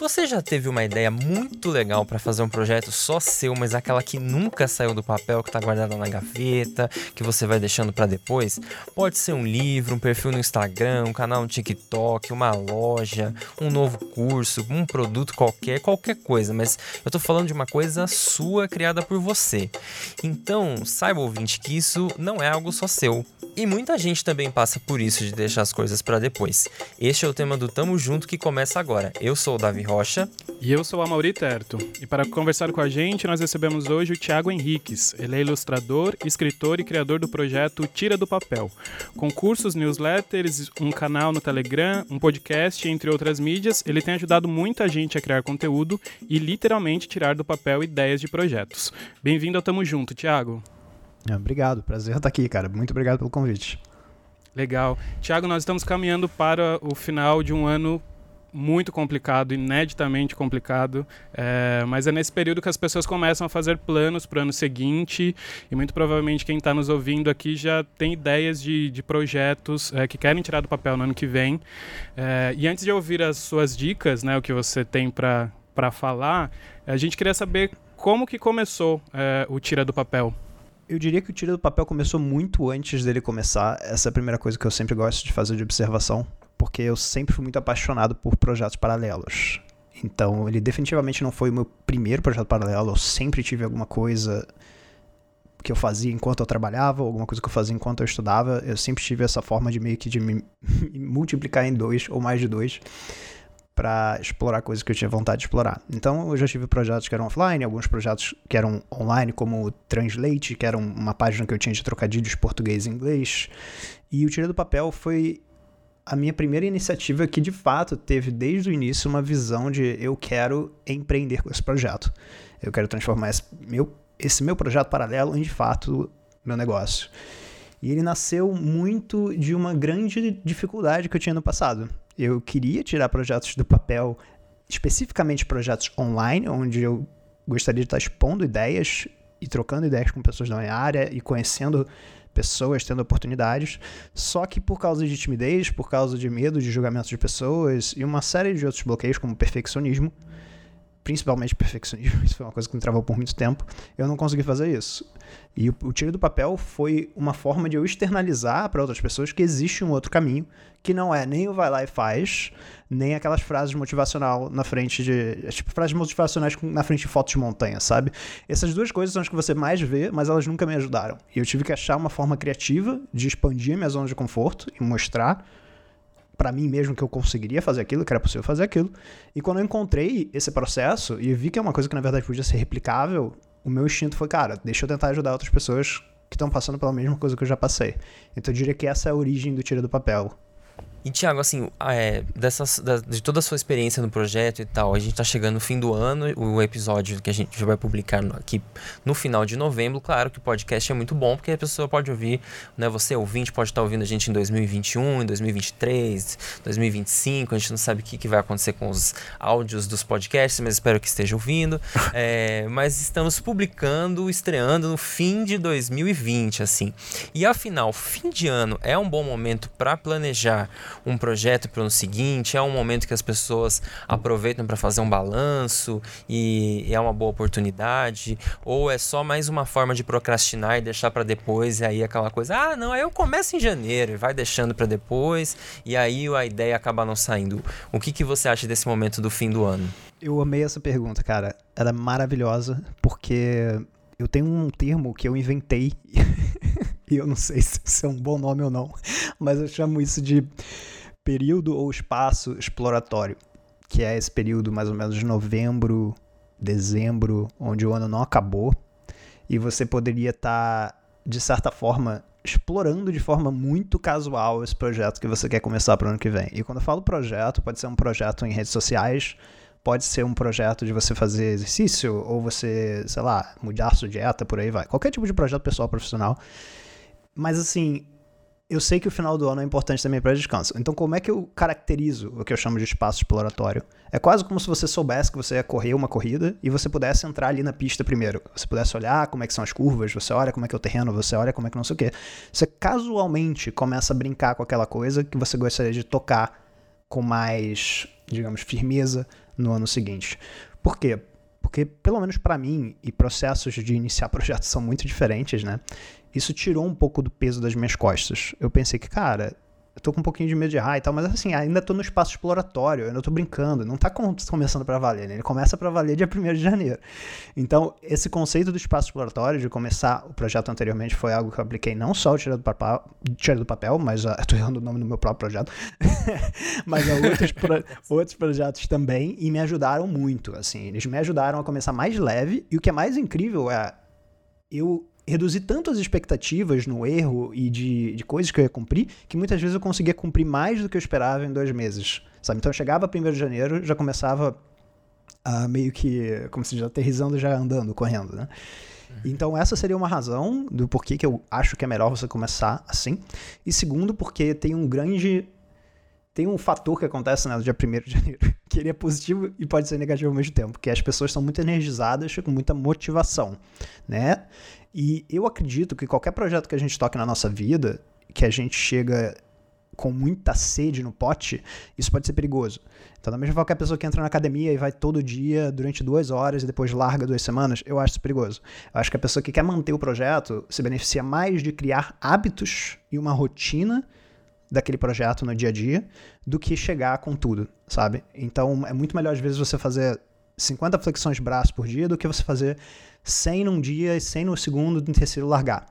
Você já teve uma ideia muito legal para fazer um projeto só seu, mas aquela que nunca saiu do papel, que tá guardada na gaveta, que você vai deixando para depois? Pode ser um livro, um perfil no Instagram, um canal no TikTok, uma loja, um novo curso, um produto qualquer, qualquer coisa, mas eu tô falando de uma coisa sua criada por você. Então, saiba ouvinte que isso não é algo só seu. E muita gente também passa por isso de deixar as coisas para depois. Este é o tema do Tamo Junto que começa agora. Eu sou o Davi Rocha. E eu sou a Mauri Terto. E para conversar com a gente, nós recebemos hoje o Tiago Henriques. Ele é ilustrador, escritor e criador do projeto Tira do Papel. Com cursos, newsletters, um canal no Telegram, um podcast, entre outras mídias, ele tem ajudado muita gente a criar conteúdo e literalmente tirar do papel ideias de projetos. Bem-vindo ao Tamo Junto, Tiago. É, obrigado, prazer estar aqui, cara. Muito obrigado pelo convite. Legal. Tiago, nós estamos caminhando para o final de um ano muito complicado, ineditamente complicado, é, mas é nesse período que as pessoas começam a fazer planos para o ano seguinte e muito provavelmente quem está nos ouvindo aqui já tem ideias de, de projetos é, que querem tirar do papel no ano que vem. É, e antes de ouvir as suas dicas, né, o que você tem para falar, a gente queria saber como que começou o Tira do Papel. Eu diria que o Tira do Papel começou muito antes dele começar. Essa é a primeira coisa que eu sempre gosto de fazer de observação porque eu sempre fui muito apaixonado por projetos paralelos. Então, ele definitivamente não foi o meu primeiro projeto paralelo. Eu sempre tive alguma coisa que eu fazia enquanto eu trabalhava, alguma coisa que eu fazia enquanto eu estudava. Eu sempre tive essa forma de meio que de me multiplicar em dois ou mais de dois para explorar coisas que eu tinha vontade de explorar. Então, eu já tive projetos que eram offline, alguns projetos que eram online, como o Translate, que era uma página que eu tinha de trocadilhos português e inglês. E o Tira do Papel foi a minha primeira iniciativa que de fato teve desde o início uma visão de eu quero empreender com esse projeto. Eu quero transformar esse meu, esse meu projeto paralelo em de fato meu negócio. E ele nasceu muito de uma grande dificuldade que eu tinha no passado. Eu queria tirar projetos do papel, especificamente projetos online, onde eu gostaria de estar expondo ideias e trocando ideias com pessoas da minha área e conhecendo pessoas tendo oportunidades, só que por causa de timidez, por causa de medo de julgamento de pessoas e uma série de outros bloqueios, como perfeccionismo, principalmente perfeccionismo, isso foi uma coisa que me travou por muito tempo, eu não consegui fazer isso. E o, o tiro do papel foi uma forma de eu externalizar para outras pessoas que existe um outro caminho, que não é nem o vai lá e faz, nem aquelas frases motivacional na frente de. É tipo, frases motivacionais na frente de fotos de montanha, sabe? Essas duas coisas são as que você mais vê, mas elas nunca me ajudaram. E eu tive que achar uma forma criativa de expandir minha zona de conforto e mostrar para mim mesmo que eu conseguiria fazer aquilo, que era possível fazer aquilo. E quando eu encontrei esse processo e vi que é uma coisa que na verdade podia ser replicável, o meu instinto foi, cara, deixa eu tentar ajudar outras pessoas que estão passando pela mesma coisa que eu já passei. Então eu diria que essa é a origem do Tira do Papel. E, Tiago, assim, é, dessas, da, de toda a sua experiência no projeto e tal, a gente tá chegando no fim do ano, o episódio que a gente vai publicar aqui no final de novembro, claro que o podcast é muito bom, porque a pessoa pode ouvir, né, você ouvinte pode estar tá ouvindo a gente em 2021, em 2023, 2025, a gente não sabe o que, que vai acontecer com os áudios dos podcasts, mas espero que esteja ouvindo. É, mas estamos publicando, estreando no fim de 2020, assim. E afinal, fim de ano é um bom momento para planejar um projeto para o ano seguinte, é um momento que as pessoas aproveitam para fazer um balanço e é uma boa oportunidade, ou é só mais uma forma de procrastinar e deixar para depois, e aí aquela coisa, ah, não, aí eu começo em janeiro e vai deixando para depois, e aí a ideia acaba não saindo. O que, que você acha desse momento do fim do ano? Eu amei essa pergunta, cara. Ela é maravilhosa, porque eu tenho um termo que eu inventei e eu não sei se é um bom nome ou não, mas eu chamo isso de período ou espaço exploratório, que é esse período mais ou menos de novembro, dezembro, onde o ano não acabou e você poderia estar, tá, de certa forma, explorando de forma muito casual esse projeto que você quer começar para o ano que vem. E quando eu falo projeto, pode ser um projeto em redes sociais, pode ser um projeto de você fazer exercício ou você, sei lá, mudar sua dieta, por aí vai. Qualquer tipo de projeto pessoal profissional mas assim, eu sei que o final do ano é importante também para descanso. Então, como é que eu caracterizo o que eu chamo de espaço exploratório? É quase como se você soubesse que você ia correr uma corrida e você pudesse entrar ali na pista primeiro. Você pudesse olhar como é que são as curvas, você olha como é que é o terreno, você olha como é que não sei o quê. Você casualmente começa a brincar com aquela coisa que você gostaria de tocar com mais, digamos, firmeza no ano seguinte. Por quê? Porque, pelo menos para mim, e processos de iniciar projetos são muito diferentes, né? Isso tirou um pouco do peso das minhas costas. Eu pensei que, cara, eu tô com um pouquinho de medo de errar e tal, mas assim, ainda tô no espaço exploratório, eu ainda tô brincando, não tá começando para valer, né? Ele começa para valer dia 1 de janeiro. Então, esse conceito do espaço exploratório, de começar o projeto anteriormente, foi algo que eu apliquei não só o Tira do Papel, tira do papel mas uh, eu tô errando o nome do meu próprio projeto, mas a outros, pro, outros projetos também, e me ajudaram muito, assim, eles me ajudaram a começar mais leve, e o que é mais incrível é, eu reduzir tanto as expectativas no erro e de, de coisas que eu ia cumprir, que muitas vezes eu conseguia cumprir mais do que eu esperava em dois meses, sabe? Então eu chegava 1 de janeiro, já começava a meio que, como se diz, aterrizando já andando, correndo, né? Uhum. Então essa seria uma razão do porquê que eu acho que é melhor você começar assim. E segundo, porque tem um grande tem um fator que acontece né, no dia 1 de janeiro, que ele é positivo e pode ser negativo ao mesmo tempo, que as pessoas são muito energizadas, com muita motivação, né? E eu acredito que qualquer projeto que a gente toque na nossa vida, que a gente chega com muita sede no pote, isso pode ser perigoso. Então, da mesma forma que a pessoa que entra na academia e vai todo dia durante duas horas e depois larga duas semanas, eu acho isso perigoso. Eu acho que a pessoa que quer manter o projeto se beneficia mais de criar hábitos e uma rotina daquele projeto no dia a dia do que chegar com tudo, sabe? Então, é muito melhor às vezes você fazer 50 flexões de braço por dia do que você fazer 100 num dia e 100 no segundo, no terceiro largar,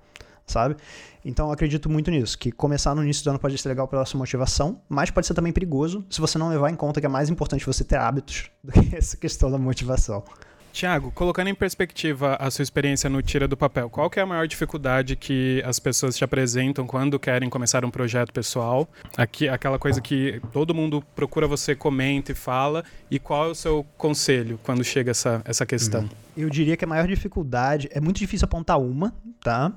sabe? Então acredito muito nisso, que começar no início do ano pode ser legal pela sua motivação, mas pode ser também perigoso se você não levar em conta que é mais importante você ter hábitos do que essa questão da motivação. Tiago, colocando em perspectiva a sua experiência no Tira do Papel, qual é a maior dificuldade que as pessoas te apresentam quando querem começar um projeto pessoal? Aqui, aquela coisa que todo mundo procura você, comenta e fala. E qual é o seu conselho quando chega essa, essa questão? Uhum. Eu diria que a maior dificuldade, é muito difícil apontar uma, tá?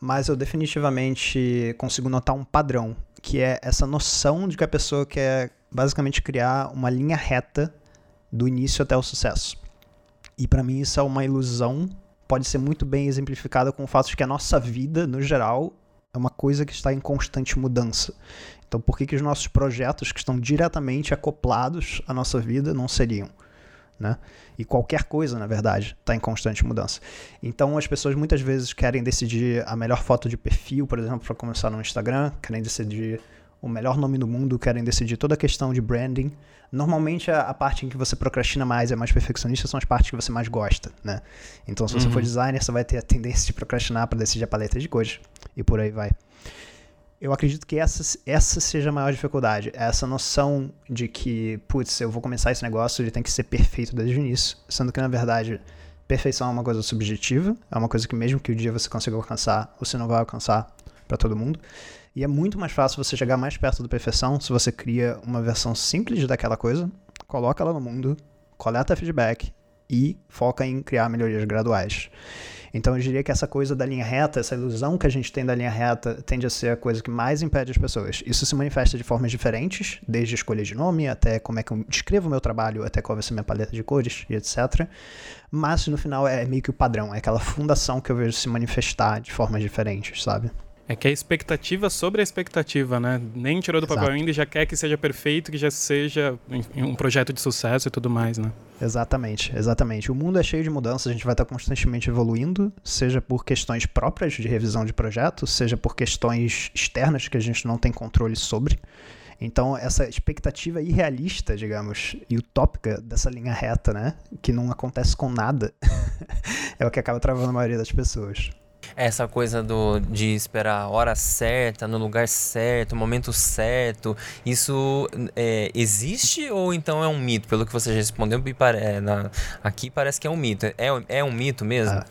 Mas eu definitivamente consigo notar um padrão, que é essa noção de que a pessoa quer basicamente criar uma linha reta do início até o sucesso. E para mim isso é uma ilusão, pode ser muito bem exemplificada com o fato de que a nossa vida, no geral, é uma coisa que está em constante mudança. Então, por que, que os nossos projetos que estão diretamente acoplados à nossa vida não seriam? Né? E qualquer coisa, na verdade, está em constante mudança. Então, as pessoas muitas vezes querem decidir a melhor foto de perfil, por exemplo, para começar no Instagram, querem decidir o melhor nome do mundo, querem decidir toda a questão de branding. Normalmente a, a, parte em que você procrastina mais, é mais perfeccionista, são as partes que você mais gosta, né? Então, se você uhum. for designer, você vai ter a tendência de procrastinar para decidir a paleta de cores e por aí vai. Eu acredito que essa, essa seja a maior dificuldade, essa noção de que, putz, eu vou começar esse negócio, ele tem que ser perfeito desde o início, sendo que na verdade perfeição é uma coisa subjetiva, é uma coisa que mesmo que o dia você consiga alcançar, você não vai alcançar para todo mundo. E é muito mais fácil você chegar mais perto da perfeição se você cria uma versão simples daquela coisa, coloca ela no mundo, coleta feedback e foca em criar melhorias graduais. Então eu diria que essa coisa da linha reta, essa ilusão que a gente tem da linha reta, tende a ser a coisa que mais impede as pessoas. Isso se manifesta de formas diferentes, desde escolha de nome, até como é que eu descrevo o meu trabalho, até qual vai ser minha paleta de cores e etc. Mas no final é meio que o padrão, é aquela fundação que eu vejo se manifestar de formas diferentes, sabe? É que é expectativa sobre a expectativa, né? Nem tirou do Exato. papel ainda e já quer que seja perfeito, que já seja um projeto de sucesso e tudo mais, né? Exatamente, exatamente. O mundo é cheio de mudanças, a gente vai estar constantemente evoluindo, seja por questões próprias de revisão de projeto, seja por questões externas que a gente não tem controle sobre. Então, essa expectativa irrealista, digamos, e utópica dessa linha reta, né? Que não acontece com nada, é o que acaba travando a maioria das pessoas. Essa coisa do, de esperar a hora certa, no lugar certo, o momento certo, isso é, existe ou então é um mito? Pelo que você já respondeu, é, aqui parece que é um mito. É, é um mito mesmo? Ah,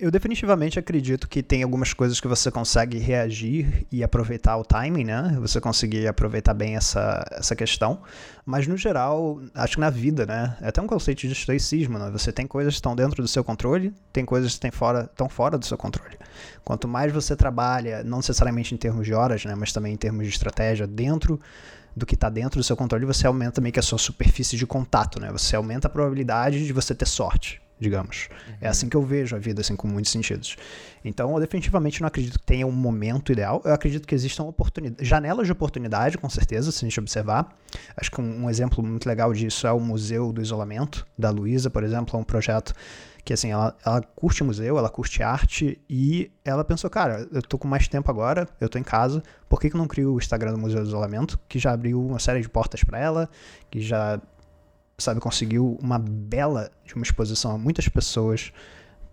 eu definitivamente acredito que tem algumas coisas que você consegue reagir e aproveitar o timing, né? Você conseguir aproveitar bem essa, essa questão. Mas no geral, acho que na vida, né? É até um conceito de estoicismo, né? Você tem coisas que estão dentro do seu controle, tem coisas que estão fora, estão fora do seu controle. Quanto mais você trabalha, não necessariamente em termos de horas, né? Mas também em termos de estratégia, dentro do que está dentro do seu controle, você aumenta meio que a sua superfície de contato, né? Você aumenta a probabilidade de você ter sorte digamos. Uhum. É assim que eu vejo a vida, assim, com muitos sentidos. Então, eu definitivamente não acredito que tenha um momento ideal. Eu acredito que existam oportunidades, janelas de oportunidade, com certeza, se a gente observar. Acho que um, um exemplo muito legal disso é o Museu do Isolamento, da Luísa, por exemplo, é um projeto que assim, ela, ela curte museu, ela curte arte e ela pensou, cara, eu tô com mais tempo agora, eu tô em casa, por que, que eu não crio o Instagram do Museu do Isolamento, que já abriu uma série de portas para ela, que já, sabe, conseguiu uma bela de uma exposição a muitas pessoas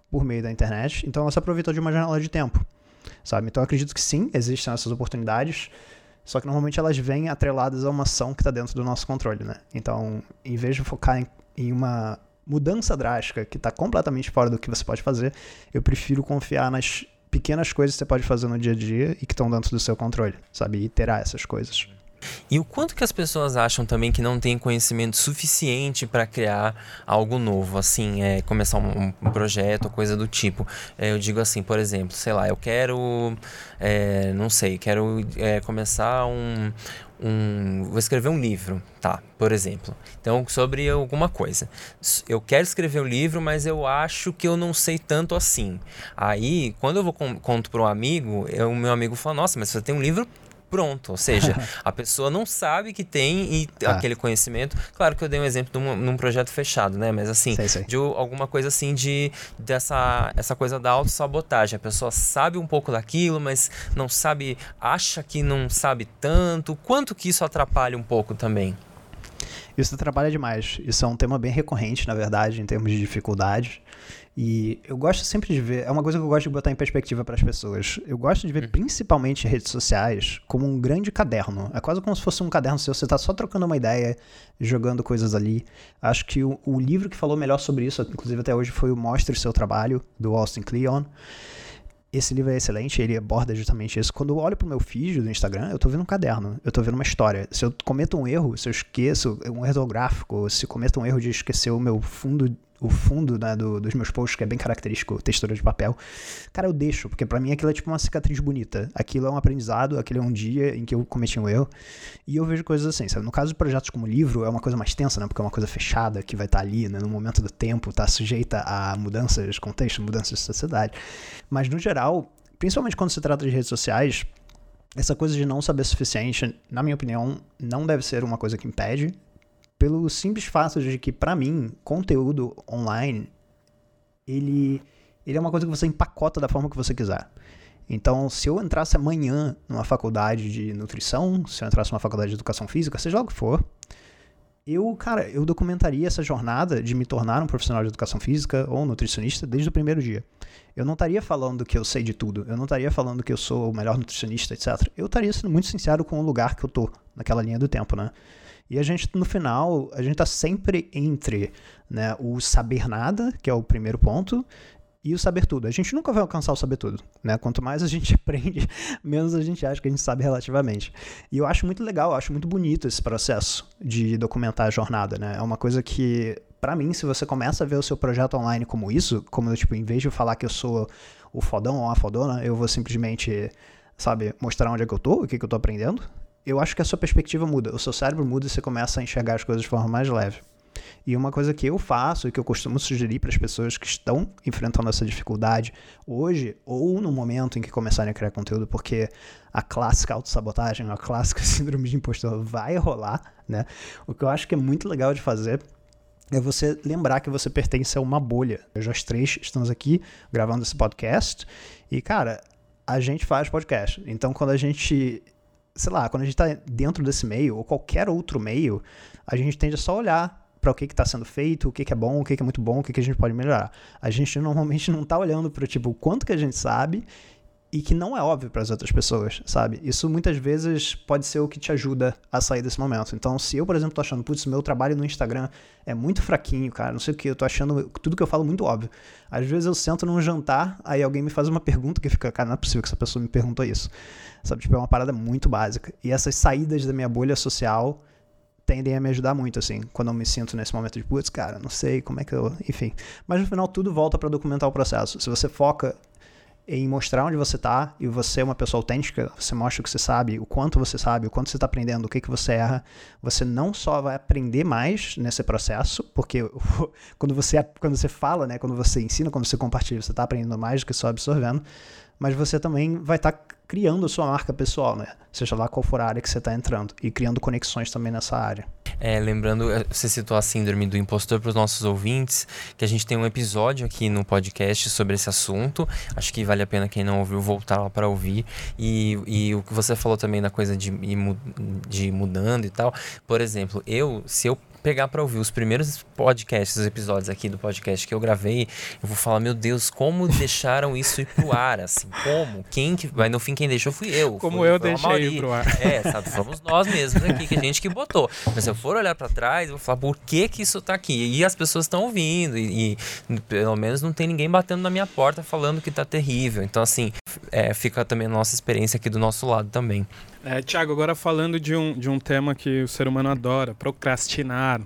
por meio da internet, então ela se aproveitou de uma janela de tempo, sabe? Então eu acredito que sim, existem essas oportunidades, só que normalmente elas vêm atreladas a uma ação que está dentro do nosso controle, né? Então, em vez de focar em, em uma mudança drástica que está completamente fora do que você pode fazer, eu prefiro confiar nas pequenas coisas que você pode fazer no dia a dia e que estão dentro do seu controle, sabe? E terá essas coisas. E o quanto que as pessoas acham também que não tem conhecimento suficiente para criar algo novo, assim, é, começar um, um projeto, coisa do tipo. É, eu digo assim, por exemplo, sei lá, eu quero, é, não sei, quero é, começar um, um, vou escrever um livro, tá? Por exemplo. Então, sobre alguma coisa. Eu quero escrever um livro, mas eu acho que eu não sei tanto assim. Aí, quando eu vou conto para um amigo, o meu amigo fala: Nossa, mas você tem um livro pronto. Ou seja, a pessoa não sabe que tem e ah. aquele conhecimento. Claro que eu dei um exemplo de um, num projeto fechado, né? Mas assim, sei, sei. de alguma coisa assim de dessa essa coisa da autossabotagem. A pessoa sabe um pouco daquilo, mas não sabe, acha que não sabe tanto. Quanto que isso atrapalha um pouco também? Isso atrapalha demais. Isso é um tema bem recorrente, na verdade, em termos de dificuldade. E eu gosto sempre de ver, é uma coisa que eu gosto de botar em perspectiva para as pessoas. Eu gosto de ver, uhum. principalmente redes sociais, como um grande caderno. É quase como se fosse um caderno seu, você está só trocando uma ideia, jogando coisas ali. Acho que o, o, livro que falou melhor sobre isso, inclusive até hoje, foi o Mostre Seu Trabalho, do Austin Kleon. Esse livro é excelente, ele aborda justamente isso. Quando eu olho pro meu feed do Instagram, eu tô vendo um caderno, eu tô vendo uma história. Se eu cometo um erro, se eu esqueço um erro gráfico, se cometo um erro de esquecer o meu fundo o fundo né, do, dos meus posts, que é bem característico, textura de papel, cara, eu deixo, porque para mim aquilo é tipo uma cicatriz bonita. Aquilo é um aprendizado, aquele é um dia em que eu cometi um erro. E eu vejo coisas assim, sabe? No caso de projetos como livro, é uma coisa mais tensa, né? Porque é uma coisa fechada que vai estar tá ali, né? No momento do tempo, tá sujeita a mudanças de contexto, mudanças de sociedade. Mas no geral, principalmente quando se trata de redes sociais, essa coisa de não saber o suficiente, na minha opinião, não deve ser uma coisa que impede pelo simples fato de que, para mim, conteúdo online, ele, ele é uma coisa que você empacota da forma que você quiser. Então, se eu entrasse amanhã numa faculdade de nutrição, se eu entrasse numa faculdade de educação física, seja lá o que for, eu, cara, eu documentaria essa jornada de me tornar um profissional de educação física ou nutricionista desde o primeiro dia. Eu não estaria falando que eu sei de tudo, eu não estaria falando que eu sou o melhor nutricionista, etc. Eu estaria sendo muito sincero com o lugar que eu tô naquela linha do tempo, né? E a gente, no final, a gente tá sempre entre né, o saber nada, que é o primeiro ponto, e o saber tudo. A gente nunca vai alcançar o saber tudo, né? Quanto mais a gente aprende, menos a gente acha que a gente sabe relativamente. E eu acho muito legal, eu acho muito bonito esse processo de documentar a jornada, né? É uma coisa que, para mim, se você começa a ver o seu projeto online como isso, como tipo, em vez de falar que eu sou o fodão ou a fodona, eu vou simplesmente, sabe, mostrar onde é que eu tô, o que, que eu tô aprendendo, eu acho que a sua perspectiva muda, o seu cérebro muda e você começa a enxergar as coisas de forma mais leve. E uma coisa que eu faço e que eu costumo sugerir para as pessoas que estão enfrentando essa dificuldade hoje ou no momento em que começarem a criar conteúdo, porque a clássica autossabotagem, a clássica síndrome de impostor vai rolar, né? O que eu acho que é muito legal de fazer é você lembrar que você pertence a uma bolha. Nós três estamos aqui gravando esse podcast e, cara, a gente faz podcast. Então, quando a gente sei lá, quando a gente está dentro desse meio, ou qualquer outro meio, a gente tende a só olhar para o que está sendo feito, o que, que, é bom, o que, que é muito bom, o que, que, a gente pode melhorar. A gente normalmente não está olhando para tipo, o quanto que a gente sabe e que não é óbvio para as outras pessoas, sabe? Isso muitas vezes pode ser o que te ajuda a sair desse momento. Então, se eu, por exemplo, tô achando, putz, meu trabalho no Instagram é muito fraquinho, cara, não sei o que, eu tô achando tudo que eu falo muito óbvio. Às vezes eu sento num jantar, aí alguém me faz uma pergunta que fica, cara, não é possível que essa pessoa me perguntou isso. Sabe? Tipo, é uma parada muito básica. E essas saídas da minha bolha social tendem a me ajudar muito, assim, quando eu me sinto nesse momento de, putz, cara, não sei como é que eu. Enfim. Mas no final tudo volta para documentar o processo. Se você foca em mostrar onde você está e você é uma pessoa autêntica, você mostra o que você sabe, o quanto você sabe, o quanto você está aprendendo, o que, que você erra, você não só vai aprender mais nesse processo, porque quando você, quando você fala, né, quando você ensina, quando você compartilha, você está aprendendo mais do que só absorvendo, mas você também vai estar tá criando a sua marca pessoal, né? Seja lá qual for a área que você está entrando e criando conexões também nessa área. É, lembrando, é, você citou a síndrome do impostor para os nossos ouvintes, que a gente tem um episódio aqui no podcast sobre esse assunto. Acho que vale a pena quem não ouviu voltar lá para ouvir. E, e o que você falou também da coisa de, de mudando e tal. Por exemplo, eu, se eu pegar para ouvir os primeiros podcasts, os episódios aqui do podcast que eu gravei, eu vou falar, meu Deus, como deixaram isso ir pro ar, assim, como? Quem que. Mas no fim, quem deixou fui eu. Como foi, eu foi deixei ir pro ar. É, sabe? Fomos nós mesmos aqui, que a gente que botou. Mas se eu for olhar para trás, eu vou falar, por que que isso tá aqui? E as pessoas estão ouvindo, e, e, pelo menos não tem ninguém batendo na minha porta falando que tá terrível. Então, assim, é, fica também a nossa experiência aqui do nosso lado também. É, Tiago, agora falando de um, de um tema que o ser humano adora, procrastinar.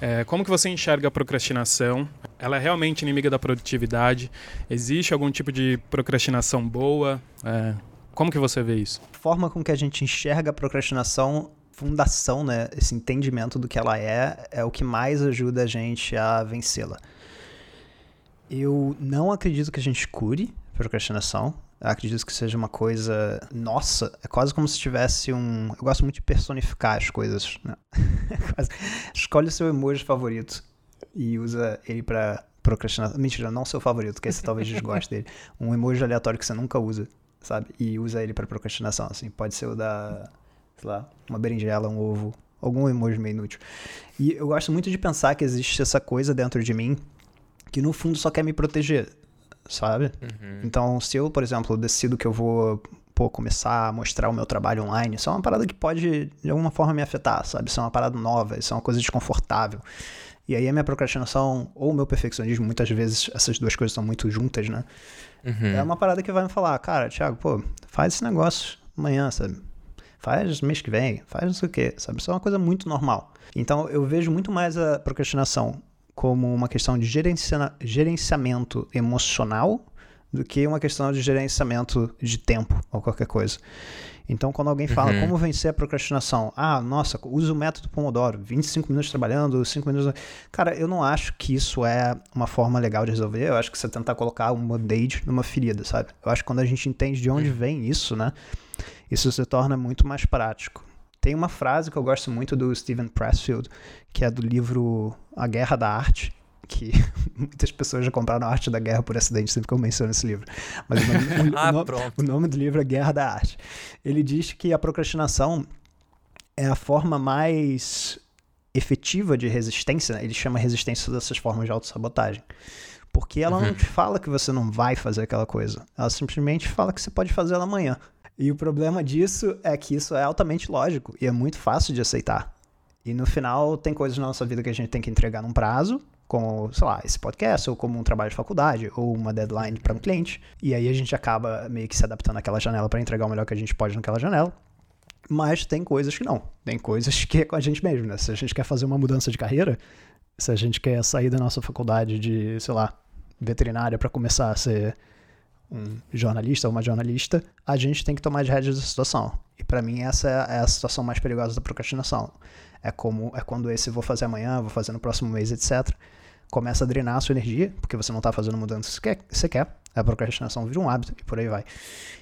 É, como que você enxerga a procrastinação? Ela é realmente inimiga da produtividade? Existe algum tipo de procrastinação boa? É, como que você vê isso? A forma com que a gente enxerga a procrastinação, fundação, né, esse entendimento do que ela é, é o que mais ajuda a gente a vencê-la. Eu não acredito que a gente cure procrastinação. Acredito que seja uma coisa nossa. É quase como se tivesse um. Eu gosto muito de personificar as coisas. Né? Escolhe o seu emoji favorito e usa ele para procrastinar. Mentira, não seu favorito, que você talvez desgoste dele. Um emoji aleatório que você nunca usa, sabe? E usa ele para procrastinação. Assim, pode ser o da. Sei lá, uma berinjela, um ovo, algum emoji meio inútil. E eu gosto muito de pensar que existe essa coisa dentro de mim que no fundo só quer me proteger sabe? Uhum. Então, se eu, por exemplo, decido que eu vou pô, começar a mostrar o meu trabalho online, isso é uma parada que pode, de alguma forma, me afetar, sabe? Isso é uma parada nova, isso é uma coisa desconfortável. E aí a minha procrastinação ou o meu perfeccionismo, muitas vezes essas duas coisas estão muito juntas, né? Uhum. É uma parada que vai me falar, cara, Thiago, pô, faz esse negócio amanhã, sabe? Faz mês que vem, faz não sei o quê, sabe? Isso é uma coisa muito normal. Então eu vejo muito mais a procrastinação como uma questão de gerenciamento emocional do que uma questão de gerenciamento de tempo ou qualquer coisa. Então, quando alguém fala uhum. como vencer a procrastinação, ah, nossa, usa o método Pomodoro, 25 minutos trabalhando, 5 minutos. Cara, eu não acho que isso é uma forma legal de resolver. Eu acho que você tentar colocar um band-aid numa ferida, sabe? Eu acho que quando a gente entende de onde uhum. vem isso, né, isso se torna muito mais prático. Tem uma frase que eu gosto muito do Steven Pressfield, que é do livro A Guerra da Arte, que muitas pessoas já compraram a Arte da Guerra por acidente, sempre que eu menciono esse livro. Mas o nome, ah, o, o nome do livro é Guerra da Arte. Ele diz que a procrastinação é a forma mais efetiva de resistência, né? ele chama resistência dessas formas de autossabotagem. Porque ela uhum. não te fala que você não vai fazer aquela coisa. Ela simplesmente fala que você pode fazer ela amanhã. E o problema disso é que isso é altamente lógico e é muito fácil de aceitar. E no final, tem coisas na nossa vida que a gente tem que entregar num prazo, como, sei lá, esse podcast, ou como um trabalho de faculdade, ou uma deadline para um cliente. E aí a gente acaba meio que se adaptando àquela janela para entregar o melhor que a gente pode naquela janela. Mas tem coisas que não. Tem coisas que é com a gente mesmo, né? Se a gente quer fazer uma mudança de carreira, se a gente quer sair da nossa faculdade de, sei lá, veterinária para começar a ser um jornalista ou uma jornalista, a gente tem que tomar de rédeas da situação. E para mim essa é a situação mais perigosa da procrastinação. É como é quando esse vou fazer amanhã, vou fazer no próximo mês, etc. Começa a drenar a sua energia, porque você não está fazendo mudança que você quer. A procrastinação vira um hábito e por aí vai.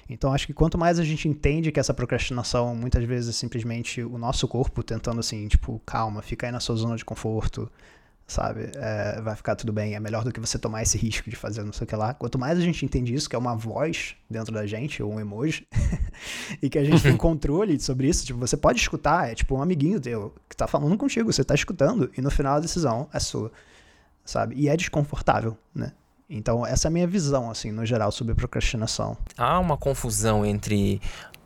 Então acho que quanto mais a gente entende que essa procrastinação muitas vezes é simplesmente o nosso corpo tentando assim, tipo, calma, fica aí na sua zona de conforto, sabe? É, vai ficar tudo bem, é melhor do que você tomar esse risco de fazer não sei o que lá. Quanto mais a gente entende isso, que é uma voz dentro da gente, ou um emoji, e que a gente tem controle sobre isso, tipo, você pode escutar, é tipo um amiguinho teu que tá falando contigo, você tá escutando, e no final a decisão é sua, sabe? E é desconfortável, né? Então, essa é a minha visão, assim, no geral, sobre procrastinação. Há uma confusão entre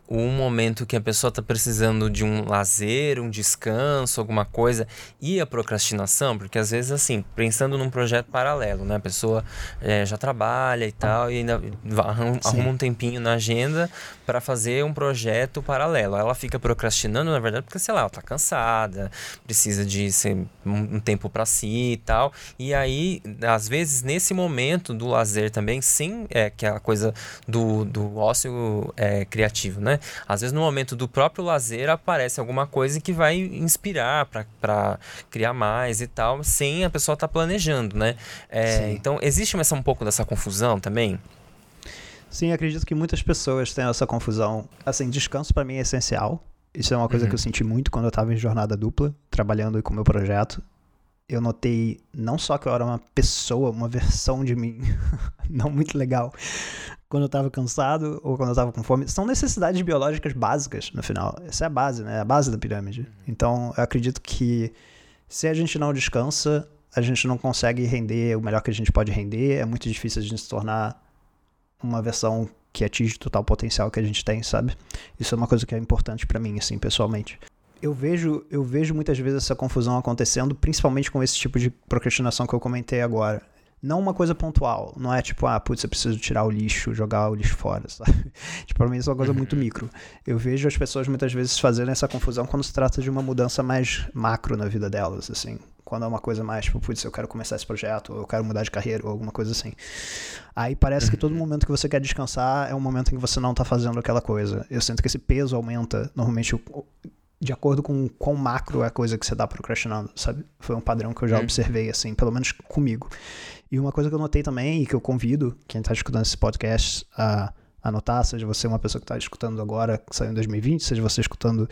um momento que a pessoa está precisando de um lazer, um descanso, alguma coisa, e a procrastinação, porque às vezes, assim, pensando num projeto paralelo, né? A pessoa é, já trabalha e tal, e ainda arruma, arruma um tempinho na agenda para fazer um projeto paralelo. Ela fica procrastinando, na verdade, porque, sei lá, ela tá cansada, precisa de ser um, tempo para si e tal. E aí, às vezes, nesse momento do lazer também, sem é, aquela coisa do, do ócio é, criativo, né? Às vezes, no momento do próprio lazer, aparece alguma coisa que vai inspirar para criar mais e tal, sem a pessoa estar tá planejando, né? É, então, existe essa, um pouco dessa confusão também? Sim, acredito que muitas pessoas têm essa confusão. Assim, descanso para mim é essencial. Isso é uma coisa uhum. que eu senti muito quando eu estava em jornada dupla, trabalhando com o meu projeto. Eu notei não só que eu era uma pessoa, uma versão de mim não muito legal quando eu estava cansado ou quando eu estava com fome. São necessidades biológicas básicas, no final. Essa é a base, né? É a base da pirâmide. Uhum. Então, eu acredito que se a gente não descansa, a gente não consegue render o melhor que a gente pode render. É muito difícil a gente se tornar uma versão que atinge o total potencial que a gente tem, sabe? Isso é uma coisa que é importante para mim, assim, pessoalmente. Eu vejo, eu vejo muitas vezes essa confusão acontecendo, principalmente com esse tipo de procrastinação que eu comentei agora. Não uma coisa pontual, não é tipo, ah, putz, eu preciso tirar o lixo, jogar o lixo fora, sabe? tipo, pra mim isso é uma coisa muito uhum. micro. Eu vejo as pessoas muitas vezes fazendo essa confusão quando se trata de uma mudança mais macro na vida delas, assim quando é uma coisa mais, tipo, putz, eu quero começar esse projeto, ou eu quero mudar de carreira, ou alguma coisa assim. Aí parece que todo uhum. momento que você quer descansar é um momento em que você não tá fazendo aquela coisa. Eu sinto que esse peso aumenta, normalmente, de acordo com quão macro é a coisa que você tá procrastinando, sabe? Foi um padrão que eu já uhum. observei, assim, pelo menos comigo. E uma coisa que eu notei também, e que eu convido quem tá escutando esse podcast a anotar, seja você uma pessoa que tá escutando agora, que saiu em 2020, seja você escutando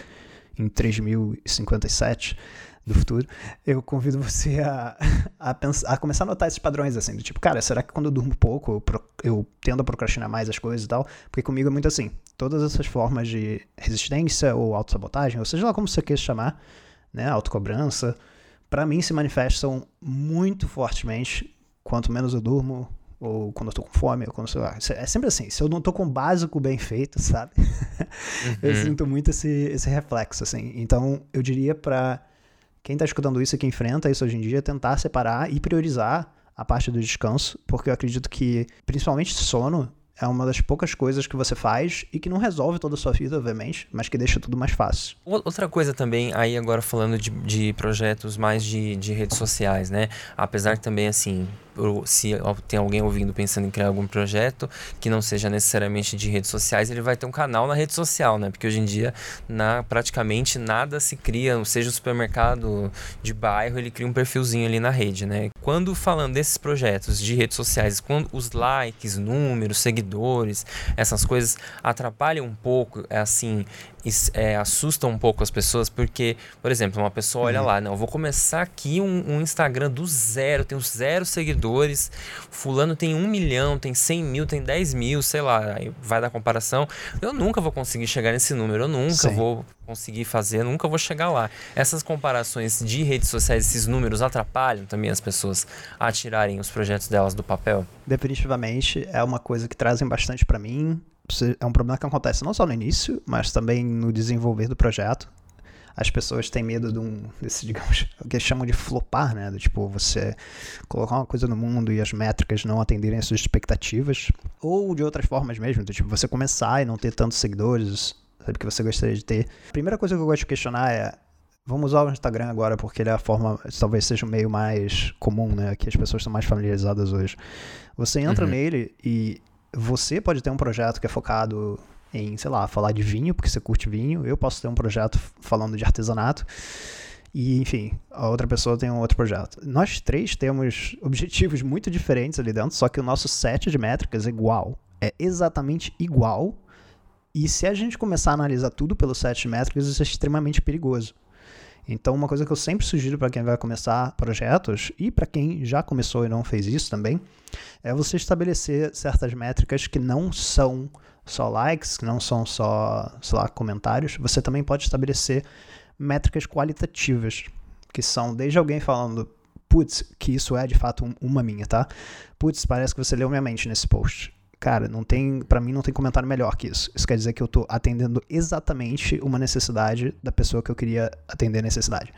em 3057, do futuro, eu convido você a, a, pensar, a começar a notar esses padrões, assim, do tipo, cara, será que quando eu durmo pouco eu, pro, eu tendo a procrastinar mais as coisas e tal? Porque comigo é muito assim, todas essas formas de resistência ou autossabotagem, ou seja lá como você quer chamar, né, autocobrança, para mim se manifestam muito fortemente quanto menos eu durmo, ou quando eu tô com fome, ou quando sei lá. É sempre assim, se eu não tô com o básico bem feito, sabe? Uhum. eu sinto muito esse, esse reflexo, assim. Então, eu diria para quem está escutando isso e que enfrenta isso hoje em dia, tentar separar e priorizar a parte do descanso, porque eu acredito que, principalmente sono, é uma das poucas coisas que você faz e que não resolve toda a sua vida, obviamente, mas que deixa tudo mais fácil. Outra coisa também, aí agora falando de, de projetos mais de, de redes sociais, né? Apesar que também, assim, se tem alguém ouvindo pensando em criar algum projeto que não seja necessariamente de redes sociais, ele vai ter um canal na rede social, né? Porque hoje em dia, na, praticamente nada se cria, seja o supermercado de bairro, ele cria um perfilzinho ali na rede, né? Quando falando desses projetos de redes sociais, quando os likes, números, seguidores, essas coisas atrapalham um pouco, é assim, é, assusta um pouco as pessoas, porque, por exemplo, uma pessoa olha uhum. lá, não, eu vou começar aqui um, um, Instagram do zero, tenho zero seguidores, fulano tem um milhão, tem cem mil, tem dez mil, sei lá, aí vai dar comparação. Eu nunca vou conseguir chegar nesse número, eu nunca Sim. vou conseguir fazer, nunca vou chegar lá. Essas comparações de redes sociais, esses números atrapalham também as pessoas a tirarem os projetos delas do papel? Definitivamente, é uma coisa que trazem bastante para mim é um problema que acontece não só no início, mas também no desenvolver do projeto. As pessoas têm medo de um, desse, digamos, o que chamam de flopar, né? Do tipo, você colocar uma coisa no mundo e as métricas não atenderem às suas expectativas. Ou de outras formas mesmo, do tipo, você começar e não ter tantos seguidores, sabe, que você gostaria de ter. A primeira coisa que eu gosto de questionar é, Vamos usar o Instagram agora porque ele é a forma, talvez seja o meio mais comum, né? Que as pessoas estão mais familiarizadas hoje. Você entra uhum. nele e você pode ter um projeto que é focado em, sei lá, falar de vinho, porque você curte vinho. Eu posso ter um projeto falando de artesanato. E, enfim, a outra pessoa tem um outro projeto. Nós três temos objetivos muito diferentes ali dentro, só que o nosso set de métricas é igual. É exatamente igual. E se a gente começar a analisar tudo pelo set de métricas, isso é extremamente perigoso. Então, uma coisa que eu sempre sugiro para quem vai começar projetos e para quem já começou e não fez isso também, é você estabelecer certas métricas que não são só likes, que não são só, sei lá, comentários. Você também pode estabelecer métricas qualitativas, que são desde alguém falando, putz, que isso é de fato uma minha, tá? Putz, parece que você leu minha mente nesse post Cara, não tem, para mim não tem comentário melhor que isso. Isso quer dizer que eu tô atendendo exatamente uma necessidade da pessoa que eu queria atender a necessidade.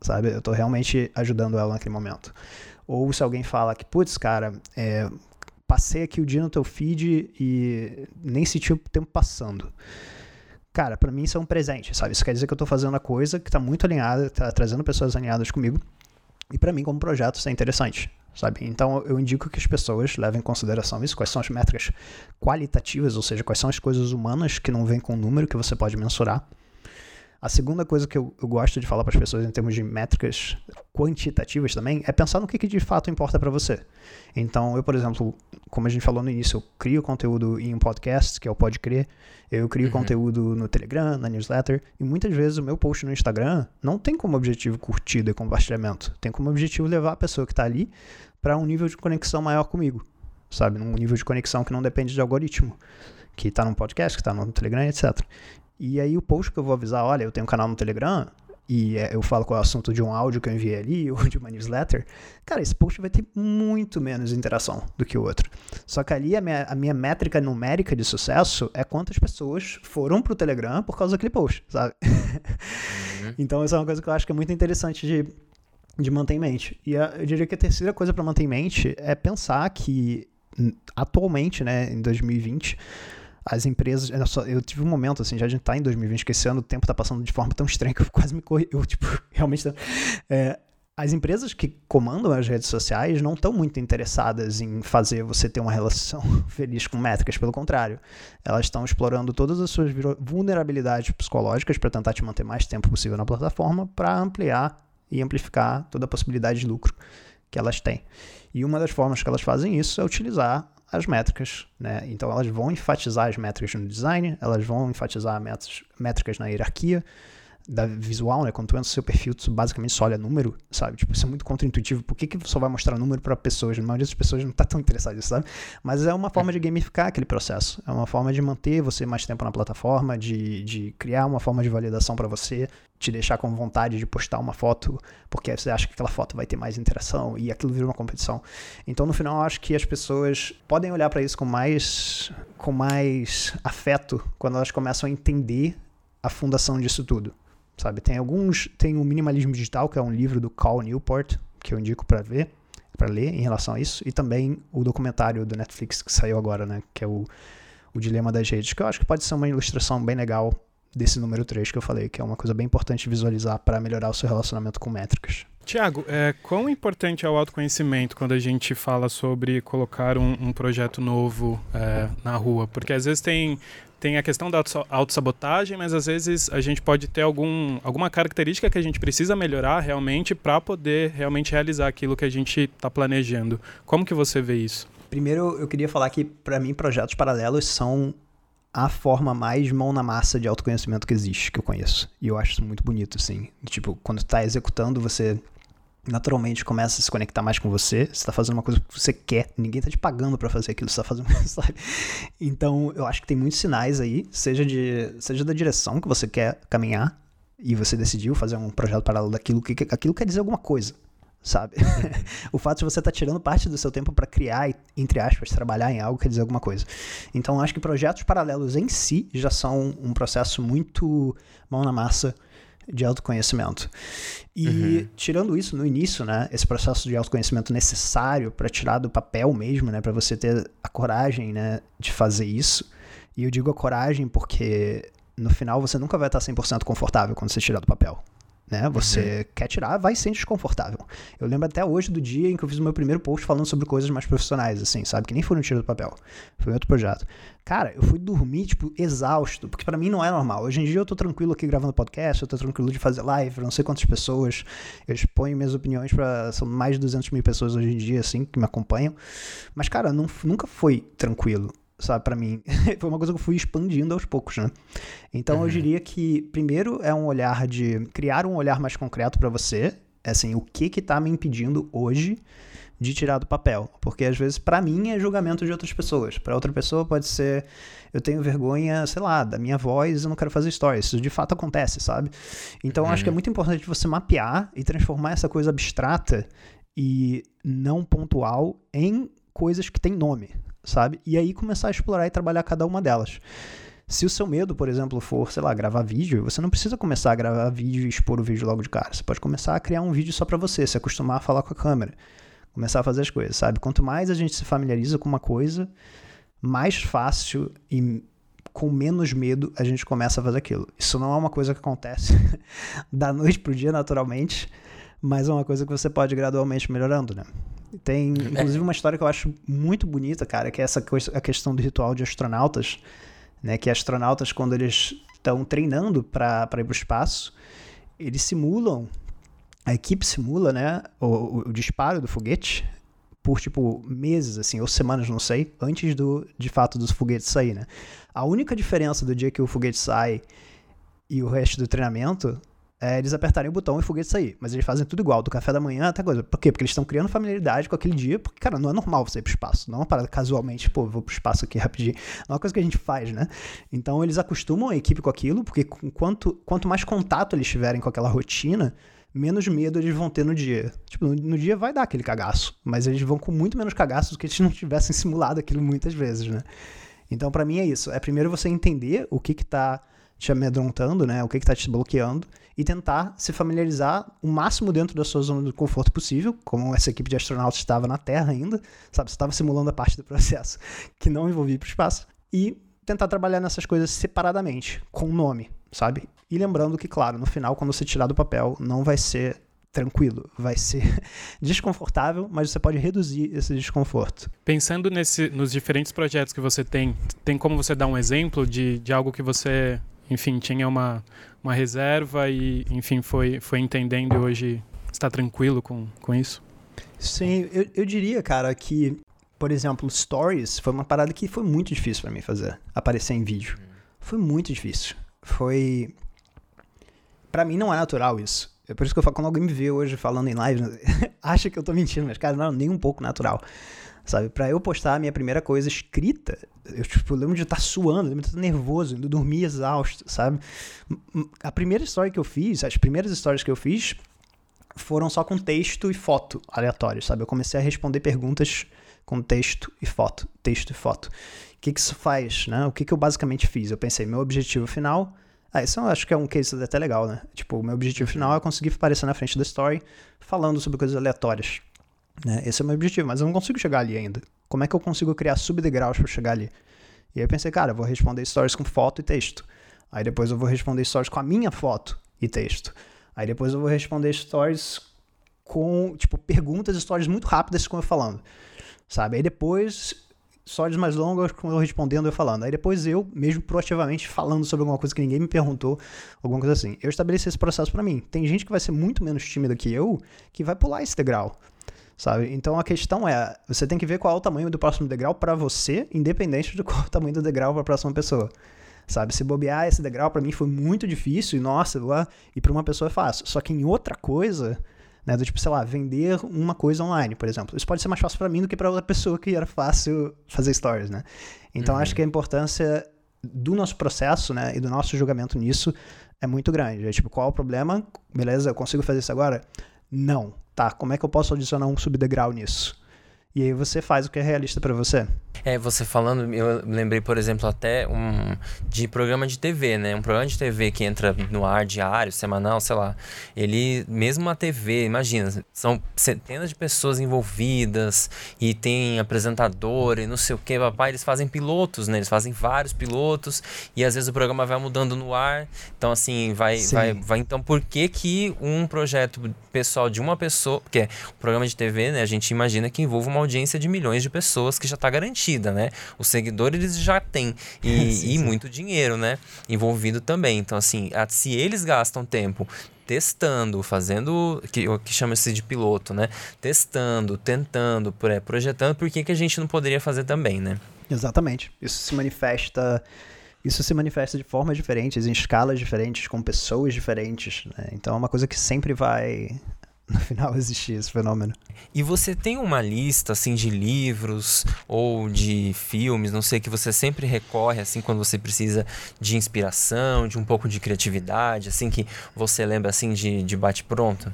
Sabe? Eu tô realmente ajudando ela naquele momento. Ou se alguém fala que, putz, cara, é, passei aqui o dia no teu feed e nem senti o tempo passando. Cara, para mim isso é um presente, sabe? Isso quer dizer que eu tô fazendo a coisa que tá muito alinhada, tá trazendo pessoas alinhadas comigo. E para mim, como projeto, isso é interessante sabe? Então eu indico que as pessoas levem em consideração isso, quais são as métricas qualitativas, ou seja, quais são as coisas humanas que não vêm com número que você pode mensurar. A segunda coisa que eu, eu gosto de falar para as pessoas em termos de métricas quantitativas também é pensar no que, que de fato importa para você. Então, eu, por exemplo, como a gente falou no início, eu crio conteúdo em um podcast, que é o Pode Crer, eu crio uhum. conteúdo no Telegram, na newsletter, e muitas vezes o meu post no Instagram não tem como objetivo curtida e compartilhamento, tem como objetivo levar a pessoa que está ali para um nível de conexão maior comigo, sabe? Num nível de conexão que não depende de algoritmo, que está no podcast, que está no Telegram, etc. E aí o post que eu vou avisar, olha, eu tenho um canal no Telegram e é, eu falo qual é o assunto de um áudio que eu enviei ali ou de uma newsletter, cara, esse post vai ter muito menos interação do que o outro. Só que ali a minha, a minha métrica numérica de sucesso é quantas pessoas foram pro Telegram por causa daquele post, sabe? Uhum. então essa é uma coisa que eu acho que é muito interessante de, de manter em mente. E a, eu diria que a terceira coisa para manter em mente é pensar que atualmente, né, em 2020, as empresas. Eu tive um momento, assim, já a gente tá em 2020, que esse ano o tempo tá passando de forma tão estranha que eu quase me corri. Eu, tipo, realmente. É, as empresas que comandam as redes sociais não estão muito interessadas em fazer você ter uma relação feliz com métricas, pelo contrário. Elas estão explorando todas as suas vulnerabilidades psicológicas para tentar te manter mais tempo possível na plataforma, para ampliar e amplificar toda a possibilidade de lucro que elas têm. E uma das formas que elas fazem isso é utilizar as métricas, né? Então elas vão enfatizar as métricas no design, elas vão enfatizar métricas na hierarquia, da visual, né? Quando tu entra no seu perfil, tu basicamente só olha número, sabe? Tipo, isso é muito contraintuitivo. Por que, que só vai mostrar número para pessoas? A maioria das pessoas não tá tão interessada nisso, sabe? Mas é uma forma de gamificar aquele processo. É uma forma de manter você mais tempo na plataforma, de, de criar uma forma de validação para você, te deixar com vontade de postar uma foto, porque você acha que aquela foto vai ter mais interação e aquilo vira uma competição. Então, no final, eu acho que as pessoas podem olhar para isso com mais, com mais afeto quando elas começam a entender a fundação disso tudo sabe? Tem alguns, tem o Minimalismo Digital, que é um livro do Cal Newport, que eu indico para ver, para ler em relação a isso, e também o documentário do Netflix que saiu agora, né, que é o, o Dilema das Redes, que eu acho que pode ser uma ilustração bem legal desse número 3 que eu falei, que é uma coisa bem importante visualizar para melhorar o seu relacionamento com métricas. Tiago, é, quão importante é o autoconhecimento quando a gente fala sobre colocar um, um projeto novo é, na rua? Porque às vezes tem tem a questão da autossabotagem, mas às vezes a gente pode ter algum, alguma característica que a gente precisa melhorar realmente para poder realmente realizar aquilo que a gente está planejando. Como que você vê isso? Primeiro, eu queria falar que, para mim, projetos paralelos são a forma mais mão na massa de autoconhecimento que existe, que eu conheço. E eu acho isso muito bonito, assim. Tipo, quando tu tá executando, você naturalmente começa a se conectar mais com você. Você está fazendo uma coisa que você quer. Ninguém está te pagando para fazer aquilo. Você está fazendo, sabe? Então, eu acho que tem muitos sinais aí, seja de, seja da direção que você quer caminhar e você decidiu fazer um projeto paralelo daquilo que aquilo quer dizer alguma coisa, sabe? o fato de você estar tá tirando parte do seu tempo para criar entre aspas, trabalhar em algo quer dizer alguma coisa. Então, acho que projetos paralelos em si já são um processo muito mão na massa de autoconhecimento. E uhum. tirando isso no início, né, esse processo de autoconhecimento necessário para tirar do papel mesmo, né, para você ter a coragem, né, de fazer isso. E eu digo a coragem porque no final você nunca vai estar 100% confortável quando você tirar do papel né? Você uhum. quer tirar, vai ser desconfortável. Eu lembro até hoje do dia em que eu fiz o meu primeiro post falando sobre coisas mais profissionais, assim, sabe? Que nem foi no tiro do papel. Foi outro projeto. Cara, eu fui dormir, tipo, exausto, porque para mim não é normal. Hoje em dia eu tô tranquilo aqui gravando podcast, eu tô tranquilo de fazer live, não sei quantas pessoas. Eu exponho minhas opiniões para São mais de 200 mil pessoas hoje em dia, assim, que me acompanham. Mas, cara, não, nunca foi tranquilo sabe, para mim. Foi uma coisa que eu fui expandindo aos poucos, né? Então uhum. eu diria que primeiro é um olhar de criar um olhar mais concreto para você, é assim, o que que tá me impedindo hoje de tirar do papel, porque às vezes para mim é julgamento de outras pessoas, para outra pessoa pode ser eu tenho vergonha, sei lá, da minha voz, eu não quero fazer stories. Isso de fato acontece, sabe? Então uhum. acho que é uhum. muito importante você mapear e transformar essa coisa abstrata e não pontual em coisas que têm nome, sabe? E aí começar a explorar e trabalhar cada uma delas. Se o seu medo, por exemplo, for, sei lá, gravar vídeo, você não precisa começar a gravar vídeo e expor o vídeo logo de cara. Você pode começar a criar um vídeo só para você, se acostumar a falar com a câmera, começar a fazer as coisas, sabe? Quanto mais a gente se familiariza com uma coisa, mais fácil e com menos medo a gente começa a fazer aquilo. Isso não é uma coisa que acontece da noite pro dia naturalmente, mas é uma coisa que você pode gradualmente melhorando, né? Tem, é. inclusive, uma história que eu acho muito bonita, cara, que é essa a questão do ritual de astronautas, né? Que astronautas, quando eles estão treinando para ir para o espaço, eles simulam, a equipe simula, né? O, o, o, disparo do foguete por, tipo, meses, assim, ou semanas, não sei, antes do, de fato, dos foguetes sair, né? A única diferença do dia que o foguete sai e o resto do treinamento é eles apertarem o botão e o foguete sair. Mas eles fazem tudo igual, do café da manhã até coisa. Por quê? Porque eles estão criando familiaridade com aquele dia, porque, cara, não é normal você ir pro espaço. Não é uma parada casualmente, pô, vou pro espaço aqui rapidinho. Não é uma coisa que a gente faz, né? Então eles acostumam a equipe com aquilo, porque quanto, quanto mais contato eles tiverem com aquela rotina, menos medo eles vão ter no dia. Tipo, no, dia vai dar aquele cagaço, mas eles vão com muito menos cagaço do que se não tivessem simulado aquilo muitas vezes, né? Então, para mim é isso. É primeiro você entender o que que tá te amedrontando, né? O que está te bloqueando e tentar se familiarizar o máximo dentro da sua zona de conforto possível, como essa equipe de astronautas estava na Terra ainda, sabe? Você estava simulando a parte do processo que não envolvia para o espaço e tentar trabalhar nessas coisas separadamente, com nome, sabe? E lembrando que, claro, no final, quando você tirar do papel, não vai ser tranquilo, vai ser desconfortável, mas você pode reduzir esse desconforto. Pensando nesse, nos diferentes projetos que você tem, tem como você dar um exemplo de, de algo que você enfim, tinha uma, uma reserva e, enfim, foi, foi entendendo e hoje está tranquilo com, com isso? Sim, eu, eu diria, cara, que, por exemplo, Stories foi uma parada que foi muito difícil para mim fazer, aparecer em vídeo. Foi muito difícil. Foi. para mim não é natural isso. É por isso que eu falo, quando alguém me vê hoje falando em live, acha que eu tô mentindo, mas, cara, não nem um pouco natural sabe? Para eu postar a minha primeira coisa escrita, eu, tipo, eu lembro de estar suando, lembro de estar nervoso, indo dormir exausto, sabe? A primeira história que eu fiz, as primeiras histórias que eu fiz foram só com texto e foto aleatório, sabe? Eu comecei a responder perguntas com texto e foto, texto e foto. O que, que isso faz, né? O que, que eu basicamente fiz? Eu pensei, meu objetivo final ah, isso eu acho que é um case até legal, né? Tipo, o meu objetivo final é conseguir aparecer na frente da story falando sobre coisas aleatórias. Né? Esse é o meu objetivo, mas eu não consigo chegar ali ainda. Como é que eu consigo criar subdegraus para chegar ali? E aí eu pensei, cara, eu vou responder stories com foto e texto. Aí depois eu vou responder stories com a minha foto e texto. Aí depois eu vou responder stories com, tipo, perguntas, stories muito rápidas como eu falando. Sabe? Aí depois, stories mais longas com eu respondendo e falando. Aí depois eu, mesmo proativamente, falando sobre alguma coisa que ninguém me perguntou, alguma coisa assim. Eu estabeleci esse processo para mim. Tem gente que vai ser muito menos tímida que eu, que vai pular esse degrau sabe? Então a questão é, você tem que ver qual é o tamanho do próximo degrau para você, independente de qual é o tamanho do degrau para a próxima pessoa. Sabe, se bobear esse degrau para mim foi muito difícil e nossa, lá, e para uma pessoa é fácil. Só que em outra coisa, né, do tipo, sei lá, vender uma coisa online, por exemplo. Isso pode ser mais fácil para mim do que para outra pessoa que era fácil fazer stories, né? Então uhum. acho que a importância do nosso processo, né, e do nosso julgamento nisso é muito grande. É tipo, qual é o problema? Beleza, eu consigo fazer isso agora? Não tá, como é que eu posso adicionar um subdegrau nisso? E aí você faz o que é realista para você. É, você falando, eu lembrei, por exemplo, até um de programa de TV, né? Um programa de TV que entra no ar diário, semanal, sei lá. Ele, mesmo a TV, imagina, são centenas de pessoas envolvidas e tem apresentador e não sei o que, papai, eles fazem pilotos, né? Eles fazem vários pilotos e às vezes o programa vai mudando no ar. Então, assim, vai, vai, vai. Então, por que que um projeto pessoal de uma pessoa, porque é um programa de TV, né? A gente imagina que envolve uma audiência de milhões de pessoas que já está garantida, né? Os seguidores eles já têm e, sim, e sim. muito dinheiro, né? Envolvido também. Então, assim, se eles gastam tempo testando, fazendo que que chama-se de piloto, né? Testando, tentando, projetando, por que, que a gente não poderia fazer também, né? Exatamente. Isso se manifesta isso se manifesta de formas diferentes, em escalas diferentes, com pessoas diferentes. Né? Então é uma coisa que sempre vai no final existir esse fenômeno. E você tem uma lista assim de livros ou de filmes, não sei, que você sempre recorre assim quando você precisa de inspiração, de um pouco de criatividade, assim que você lembra assim de, de bate pronto?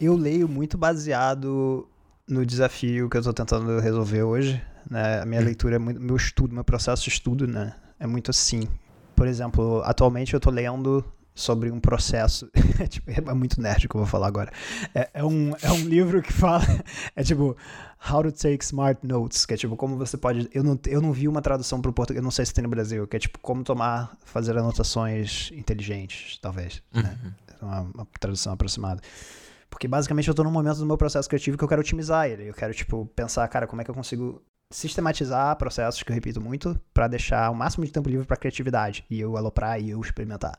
Eu leio muito baseado no desafio que eu estou tentando resolver hoje, né? A minha hum. leitura, é muito, meu estudo, meu processo de estudo, né? É muito assim. Por exemplo, atualmente eu tô lendo sobre um processo. É, tipo, é muito nerd que eu vou falar agora. É, é, um, é um livro que fala. É tipo How to Take Smart Notes, que é tipo como você pode. Eu não, eu não vi uma tradução para o português, eu não sei se tem no Brasil, que é tipo como tomar, fazer anotações inteligentes, talvez. Né? Uhum. Uma, uma, tradução aproximada. Porque basicamente eu estou num momento do meu processo criativo que eu quero otimizar ele. Eu quero, tipo, pensar, cara, como é que eu consigo sistematizar processos que eu repito muito para deixar o máximo de tempo livre para criatividade e eu aloprar e eu experimentar.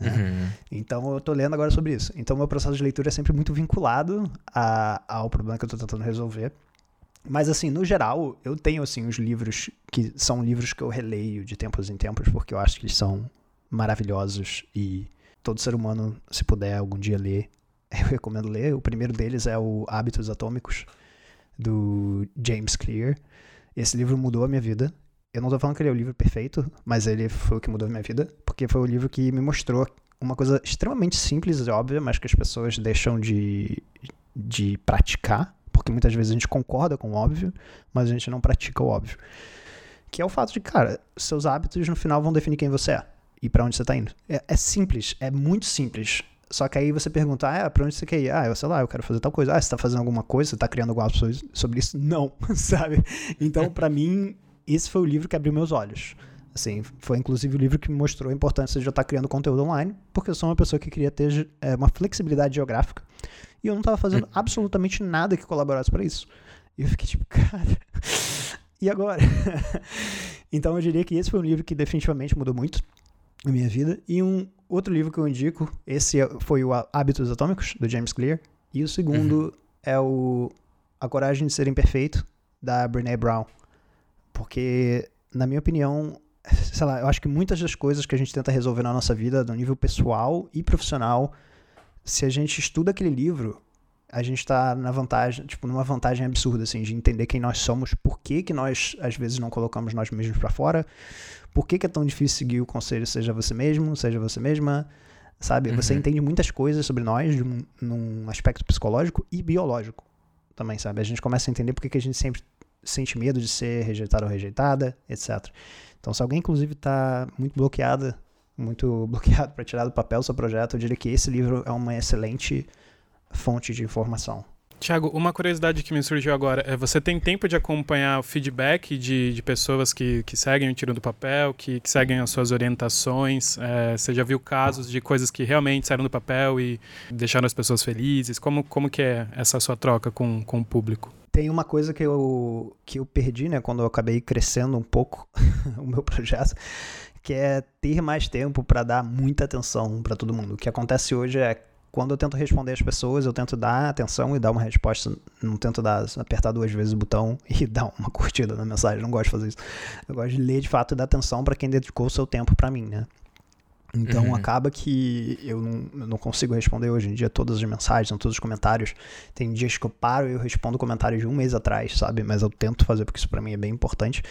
Né? Uhum. Então eu tô lendo agora sobre isso. Então meu processo de leitura é sempre muito vinculado a, ao problema que eu tô tentando resolver. Mas assim, no geral, eu tenho assim os livros que são livros que eu releio de tempos em tempos porque eu acho que eles são maravilhosos e todo ser humano, se puder algum dia ler, eu recomendo ler. O primeiro deles é o Hábitos Atômicos do James Clear. Esse livro mudou a minha vida eu não tô falando que ele é o livro perfeito, mas ele foi o que mudou a minha vida, porque foi o livro que me mostrou uma coisa extremamente simples e óbvia, mas que as pessoas deixam de, de praticar, porque muitas vezes a gente concorda com o óbvio, mas a gente não pratica o óbvio. Que é o fato de, cara, seus hábitos no final vão definir quem você é e para onde você tá indo. É, é, simples, é muito simples. Só que aí você pergunta, ah, pra onde você quer ir? Ah, eu sei lá, eu quero fazer tal coisa. Ah, você tá fazendo alguma coisa, você tá criando alguma coisa sobre isso? Não, sabe? Então, para mim, esse foi o livro que abriu meus olhos. Assim, foi inclusive o livro que me mostrou a importância de eu estar criando conteúdo online, porque eu sou uma pessoa que queria ter é, uma flexibilidade geográfica e eu não estava fazendo hum. absolutamente nada que colaborasse para isso. E eu fiquei tipo, cara, e agora? então eu diria que esse foi um livro que definitivamente mudou muito a minha vida. E um outro livro que eu indico, esse foi o Hábitos Atômicos, do James Clear, e o segundo uhum. é o A Coragem de Ser Imperfeito, da Brené Brown. Porque, na minha opinião, sei lá, eu acho que muitas das coisas que a gente tenta resolver na nossa vida, no nível pessoal e profissional, se a gente estuda aquele livro, a gente está na vantagem, tipo, numa vantagem absurda, assim, de entender quem nós somos, por que, que nós, às vezes, não colocamos nós mesmos para fora, por que, que é tão difícil seguir o conselho seja você mesmo, seja você mesma, sabe? Uhum. Você entende muitas coisas sobre nós, um, num aspecto psicológico e biológico também, sabe? A gente começa a entender por que, que a gente sempre sente medo de ser rejeitado ou rejeitada, etc. Então, se alguém, inclusive, está muito bloqueada, muito bloqueado para tirar do papel o seu projeto, eu diria que esse livro é uma excelente fonte de informação. Tiago, uma curiosidade que me surgiu agora é você tem tempo de acompanhar o feedback de, de pessoas que, que seguem o tiro do papel, que, que seguem as suas orientações? É, você já viu casos de coisas que realmente saíram do papel e deixaram as pessoas felizes? Como, como que é essa sua troca com, com o público? Tem uma coisa que eu, que eu perdi, né, quando eu acabei crescendo um pouco o meu projeto, que é ter mais tempo para dar muita atenção para todo mundo. O que acontece hoje é quando eu tento responder as pessoas, eu tento dar atenção e dar uma resposta, não tento dar, apertar duas vezes o botão e dar uma curtida na mensagem, não gosto de fazer isso. Eu gosto de ler de fato e dar atenção para quem dedicou o seu tempo para mim, né? Então uhum. acaba que eu não, eu não, consigo responder hoje em dia todas as mensagens, todos os comentários. Tem dias que eu paro e eu respondo comentários de um mês atrás, sabe? Mas eu tento fazer porque isso para mim é bem importante.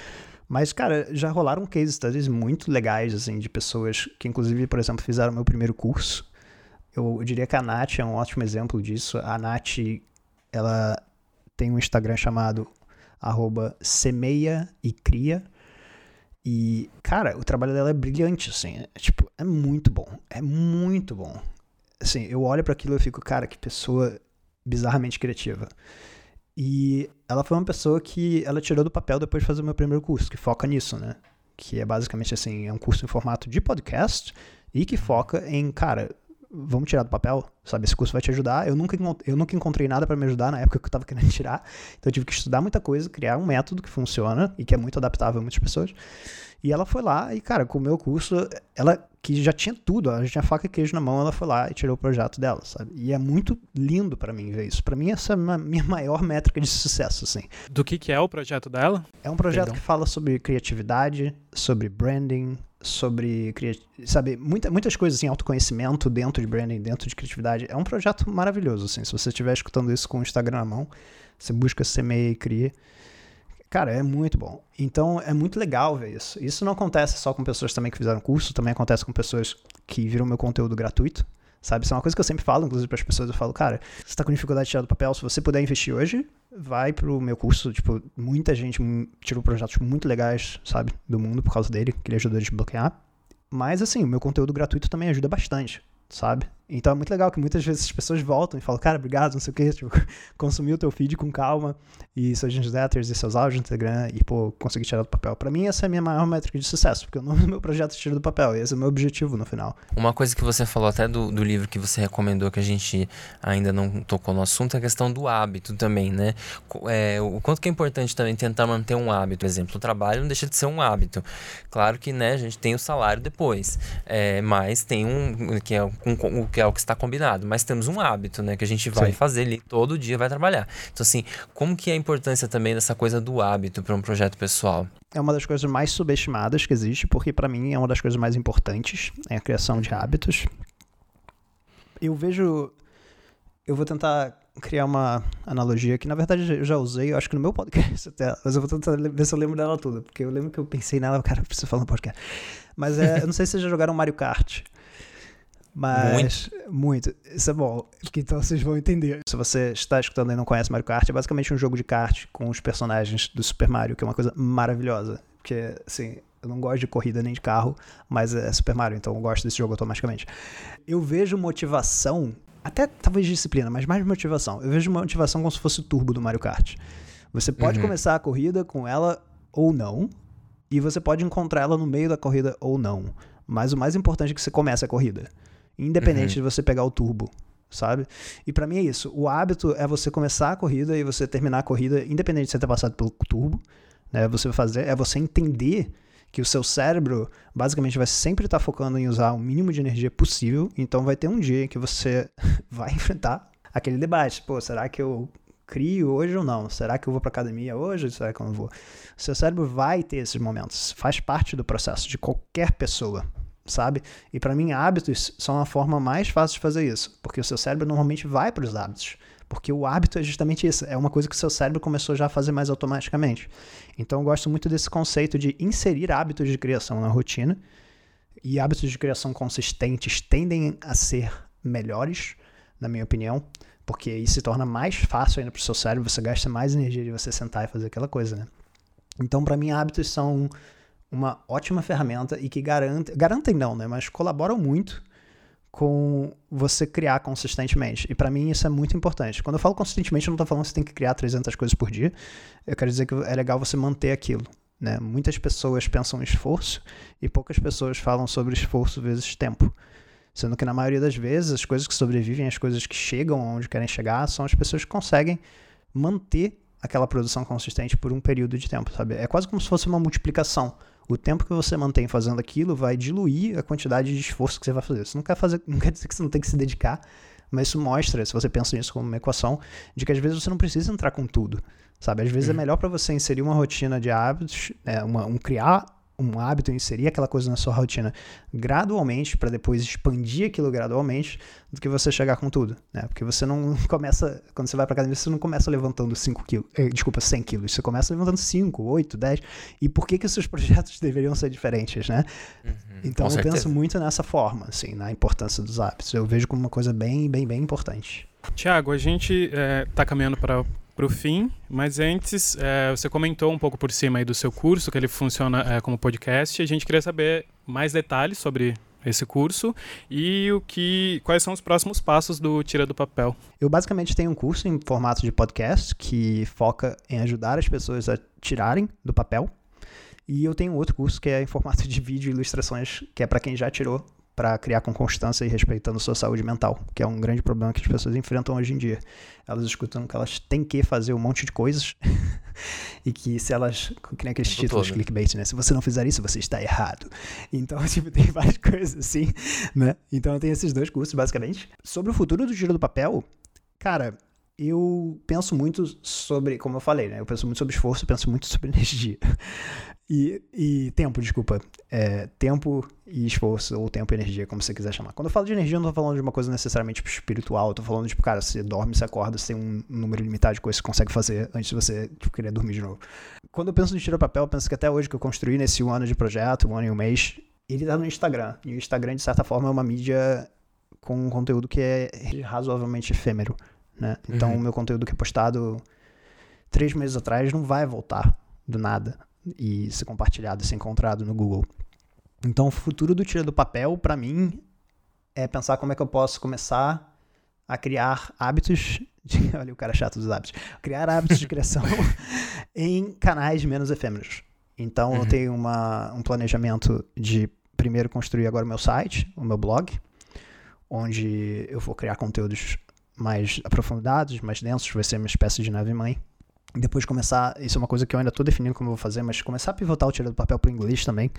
Mas, cara, já rolaram case studies muito legais, assim, de pessoas que, inclusive, por exemplo, fizeram meu primeiro curso. Eu, eu diria que a Nath é um ótimo exemplo disso. A Nath, ela tem um Instagram chamado arroba semeia e cria e, cara, o trabalho dela é brilhante, assim. É, tipo, é muito bom. É muito bom. Assim, eu olho para aquilo e fico, cara, que pessoa bizarramente criativa. E ela foi uma pessoa que ela tirou do papel depois de fazer o meu primeiro curso, que foca nisso, né? Que é basicamente assim, é um curso em formato de podcast e que foca em, cara, vamos tirar do papel, sabe? Esse curso vai te ajudar. Eu nunca, eu nunca encontrei nada para me ajudar na época que eu estava querendo tirar. Então eu tive que estudar muita coisa, criar um método que funciona e que é muito adaptável a muitas pessoas. E ela foi lá e, cara, com o meu curso, ela que já tinha tudo, ela já tinha faca e queijo na mão, ela foi lá e tirou o projeto dela, sabe? E é muito lindo para mim ver isso. Para mim essa é a minha maior métrica de sucesso, assim. Do que que é o projeto dela? É um projeto Perdão. que fala sobre criatividade, sobre branding, sobre, sabe, muita, muitas coisas assim, autoconhecimento dentro de branding, dentro de criatividade. É um projeto maravilhoso, assim. Se você estiver escutando isso com o Instagram na mão, você busca semeia e cria. Cara, é muito bom. Então é muito legal ver isso. Isso não acontece só com pessoas também que fizeram curso, também acontece com pessoas que viram meu conteúdo gratuito. Sabe? Isso é uma coisa que eu sempre falo, inclusive para as pessoas. Eu falo, cara, você tá com dificuldade de tirar do papel, se você puder investir hoje, vai pro meu curso. Tipo, muita gente tirou projetos muito legais, sabe? Do mundo por causa dele, que ele ajudou a desbloquear. Mas, assim, o meu conteúdo gratuito também ajuda bastante, sabe? Então é muito legal que muitas vezes as pessoas voltam e falam, cara, obrigado, não sei o que, tipo, consumi o teu feed com calma e seus newsletters e seus áudios no Instagram e, pô, consegui tirar do papel. Para mim, essa é a minha maior métrica de sucesso, porque o nome do meu projeto tira do papel e esse é o meu objetivo no final. Uma coisa que você falou até do, do livro que você recomendou, que a gente ainda não tocou no assunto, é a questão do hábito também, né? É, o quanto que é importante também tentar manter um hábito. Por exemplo, o trabalho não deixa de ser um hábito. Claro que, né, a gente tem o salário depois, é, mas tem um, que é, um, que é o que está combinado, mas temos um hábito, né, que a gente vai Sim. fazer ali todo dia, vai trabalhar. Então, assim, como que é a importância também dessa coisa do hábito para um projeto pessoal? É uma das coisas mais subestimadas que existe, porque para mim é uma das coisas mais importantes, é a criação de hábitos. Eu vejo eu vou tentar criar uma analogia que na verdade eu já usei, eu acho que no meu podcast até, mas eu vou tentar ver se eu lembro dela toda, porque eu lembro que eu pensei nela, cara, eu preciso falar no podcast. Mas é, eu não sei se vocês já jogaram Mario Kart. Mas. Muito. muito. Isso é bom. Porque então vocês vão entender. Se você está escutando e não conhece Mario Kart, é basicamente um jogo de kart com os personagens do Super Mario, que é uma coisa maravilhosa. Porque, assim, eu não gosto de corrida nem de carro, mas é Super Mario, então eu gosto desse jogo automaticamente. Eu vejo motivação, até talvez disciplina, mas mais motivação. Eu vejo motivação como se fosse o turbo do Mario Kart. Você pode uhum. começar a corrida com ela ou não, e você pode encontrar ela no meio da corrida ou não. Mas o mais importante é que você comece a corrida independente uhum. de você pegar o turbo, sabe? E para mim é isso. O hábito é você começar a corrida e você terminar a corrida, independente de você ter passado pelo turbo, né? Você fazer é você entender que o seu cérebro basicamente vai sempre estar focando em usar o mínimo de energia possível. Então vai ter um dia que você vai enfrentar aquele debate. Pô, será que eu crio hoje ou não? Será que eu vou para academia hoje? Será que eu não vou? O seu cérebro vai ter esses momentos. Faz parte do processo de qualquer pessoa sabe? E para mim, hábitos são a forma mais fácil de fazer isso, porque o seu cérebro normalmente vai para os hábitos. Porque o hábito é justamente isso, é uma coisa que o seu cérebro começou já a fazer mais automaticamente. Então eu gosto muito desse conceito de inserir hábitos de criação na rotina. E hábitos de criação consistentes tendem a ser melhores, na minha opinião, porque isso se torna mais fácil ainda para o seu cérebro, você gasta mais energia de você sentar e fazer aquela coisa, né? Então, para mim, hábitos são uma ótima ferramenta e que garante, garantem não, né, mas colaboram muito com você criar consistentemente. E para mim isso é muito importante. Quando eu falo consistentemente, eu não estou falando que você tem que criar 300 coisas por dia. Eu quero dizer que é legal você manter aquilo. Né? Muitas pessoas pensam em esforço e poucas pessoas falam sobre esforço vezes tempo. Sendo que na maioria das vezes as coisas que sobrevivem, as coisas que chegam onde querem chegar, são as pessoas que conseguem manter aquela produção consistente por um período de tempo, sabe? É quase como se fosse uma multiplicação o tempo que você mantém fazendo aquilo vai diluir a quantidade de esforço que você vai fazer. Isso não quer, fazer, não quer dizer que você não tem que se dedicar, mas isso mostra, se você pensa nisso como uma equação, de que às vezes você não precisa entrar com tudo, sabe? Às vezes é uhum. é melhor para você inserir uma rotina de hábitos, é, uma, um criar um hábito, inserir aquela coisa na sua rotina gradualmente, para depois expandir aquilo gradualmente, do que você chegar com tudo, né? Porque você não começa, quando você vai para academia, você não começa levantando 5 quilos, eh, desculpa, 100 quilos, você começa levantando 5, 8, 10, e por que que os seus projetos deveriam ser diferentes, né? Uhum, então eu certeza. penso muito nessa forma, assim, na importância dos hábitos, eu vejo como uma coisa bem, bem, bem importante. Tiago, a gente está eh, caminhando para para o fim, mas antes é, você comentou um pouco por cima aí do seu curso, que ele funciona é, como podcast. A gente queria saber mais detalhes sobre esse curso e o que, quais são os próximos passos do Tira do Papel. Eu basicamente tenho um curso em formato de podcast que foca em ajudar as pessoas a tirarem do papel. E eu tenho outro curso que é em formato de vídeo e ilustrações, que é para quem já tirou para criar com constância e respeitando sua saúde mental, que é um grande problema que as pessoas enfrentam hoje em dia. Elas escutam que elas têm que fazer um monte de coisas e que se elas, que nem aqueles títulos todo. clickbait, né? Se você não fizer isso, você está errado. Então, tipo, tem várias coisas assim, né? Então, eu tenho esses dois cursos, basicamente. Sobre o futuro do giro do papel, cara, eu penso muito sobre, como eu falei, né? Eu penso muito sobre esforço, penso muito sobre energia. E, e tempo, desculpa. É, tempo e esforço, ou tempo e energia, como você quiser chamar. Quando eu falo de energia, eu não tô falando de uma coisa necessariamente tipo, espiritual. Eu tô falando, tipo, cara, você dorme, você acorda, você tem um número limitado de coisas que você consegue fazer antes de você tipo, querer dormir de novo. Quando eu penso no tiro papel, eu penso que até hoje que eu construí nesse um ano de projeto, um ano e um mês, ele tá no Instagram. E o Instagram, de certa forma, é uma mídia com um conteúdo que é razoavelmente efêmero, né? Então, Uhum. o meu conteúdo que é postado três meses atrás não vai voltar do nada e ser compartilhado, ser encontrado no Google. Então, o futuro do Tira do Papel, para mim, é pensar como é que eu posso começar a criar hábitos. De, olha o cara chato dos hábitos. Criar hábitos de criação em canais menos efêmeros. Então, eu Uhum. tenho uma, um planejamento de primeiro construir agora o meu site, o meu blog, onde eu vou criar conteúdos mais aprofundados, mais densos, vai ser uma espécie de nave-mãe. Depois começar, isso é uma coisa que eu ainda estou definindo como eu vou fazer, mas começar a pivotar o tira do papel para o inglês também,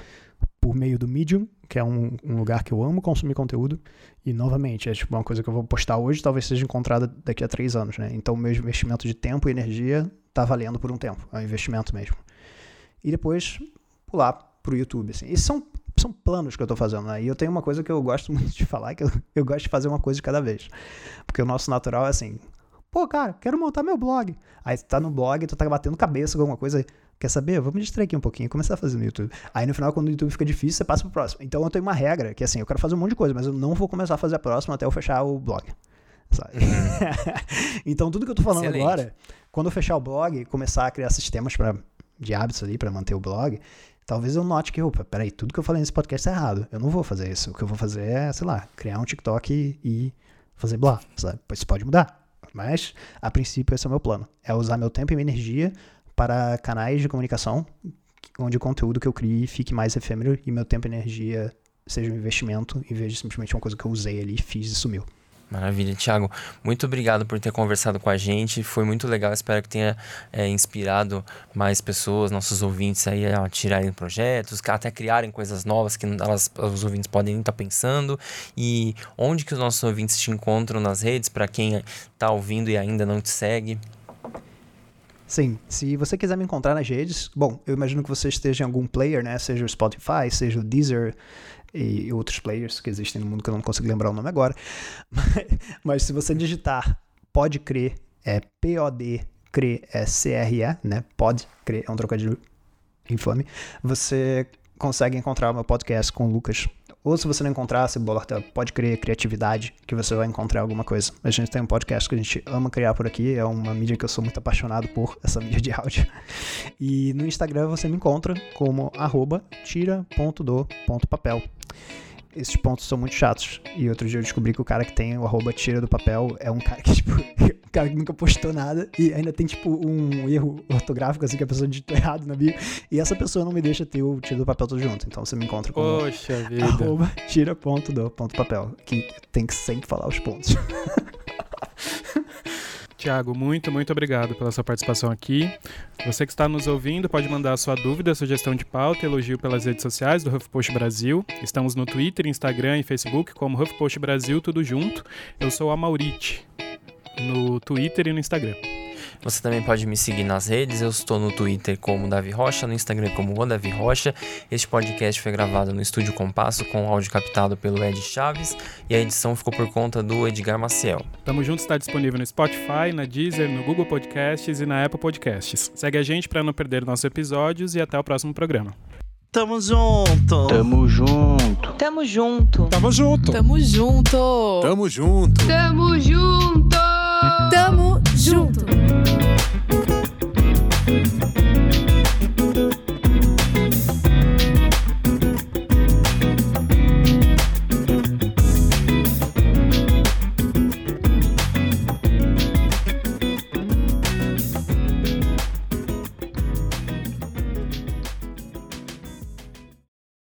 por meio do Medium, que é um, um lugar que eu amo consumir conteúdo. E novamente, é tipo uma coisa que eu vou postar hoje, talvez seja encontrada daqui a três anos, né? Então o meu investimento de tempo e energia tá valendo por um tempo, é um investimento mesmo. E depois pular pro YouTube, assim. Esses são, são planos que eu tô fazendo, né? E eu tenho uma coisa que eu gosto muito de falar, que eu, eu gosto de fazer uma coisa de cada vez. Porque o nosso natural é assim, pô, cara, quero montar meu blog. Aí tu tá no blog, tu tá batendo cabeça com alguma coisa. Quer saber? Vamos distrair aqui um pouquinho e começar a fazer no YouTube. Aí no final, quando o YouTube fica difícil, você passa pro próximo. Então eu tenho uma regra que assim, eu quero fazer um monte de coisa, mas eu não vou começar a fazer a próxima até eu fechar o blog. Então tudo que eu tô falando Excelente. agora, quando eu fechar o blog, começar a criar sistemas pra, de hábitos ali para manter o blog, talvez eu note que, opa, peraí, tudo que eu falei nesse podcast tá errado. Eu não vou fazer isso. O que eu vou fazer é, sei lá, criar um TikTok e, e fazer blá, sabe? Pois isso pode mudar. Mas, a princípio, esse é o meu plano. É usar meu tempo e minha energia para canais de comunicação onde o conteúdo que eu crie fique mais efêmero e meu tempo e energia seja um investimento em vez de simplesmente uma coisa que eu usei ali, fiz e sumiu. Maravilha, Thiago. Muito obrigado por ter conversado com a gente. Foi muito legal. Espero que tenha é, inspirado mais pessoas, nossos ouvintes aí a tirarem projetos, até criarem coisas novas que elas, os ouvintes podem estar pensando. E onde que os nossos ouvintes te encontram nas redes, para quem está ouvindo e ainda não te segue? Sim, se você quiser me encontrar nas redes, bom, eu imagino que você esteja em algum player, né? Seja o Spotify, seja o Deezer e outros players que existem no mundo que eu não consigo lembrar o nome agora. Mas, mas se você digitar Pode Crer, é P-O-D, Crer, é C-R-E, né? Pode Crer, é um trocadilho infame. Você consegue encontrar o meu podcast com o Lucas. Ou se você não encontrar, você bota Pode Crer Criatividade, que você vai encontrar alguma coisa. A gente tem um podcast que a gente ama criar por aqui, é uma mídia que eu sou muito apaixonado por, essa mídia de áudio. E no Instagram você me encontra como arroba tira.do.papel. Esses pontos são muito chatos. E outro dia eu descobri que o cara que tem o arroba tira do papel é um cara que, tipo, um cara que nunca postou nada e ainda tem, tipo, um erro ortográfico, assim, que a pessoa digitou errado na bio. E essa pessoa não me deixa ter o tira do papel todo junto. Então você me encontra como Poxa vida. arroba tira.do.papel. Que tem que sempre falar os pontos. Tiago, muito, muito obrigado pela sua participação aqui. Você que está nos ouvindo pode mandar a sua dúvida, sugestão de pauta, elogio pelas redes sociais do HuffPost Brasil. Estamos no Twitter, Instagram e Facebook como HuffPost Brasil, tudo junto. Eu sou a Maurite, no Twitter e no Instagram. Você também pode me seguir nas redes. Eu estou no Twitter como Davi Rocha, no Instagram como o Davi Rocha. Este podcast foi gravado no Estúdio Compasso com áudio captado pelo Ed Chaves e a edição ficou por conta do Edgar Maciel. Tamo Junto está disponível no Spotify, na Deezer, no Google Podcasts e na Apple Podcasts. Segue a gente para não perder nossos episódios e até o próximo programa. Tamo junto. Tamo junto. Tamo junto. Tamo junto. Tamo junto. Tamo junto. Tamo junto! Tamo junto.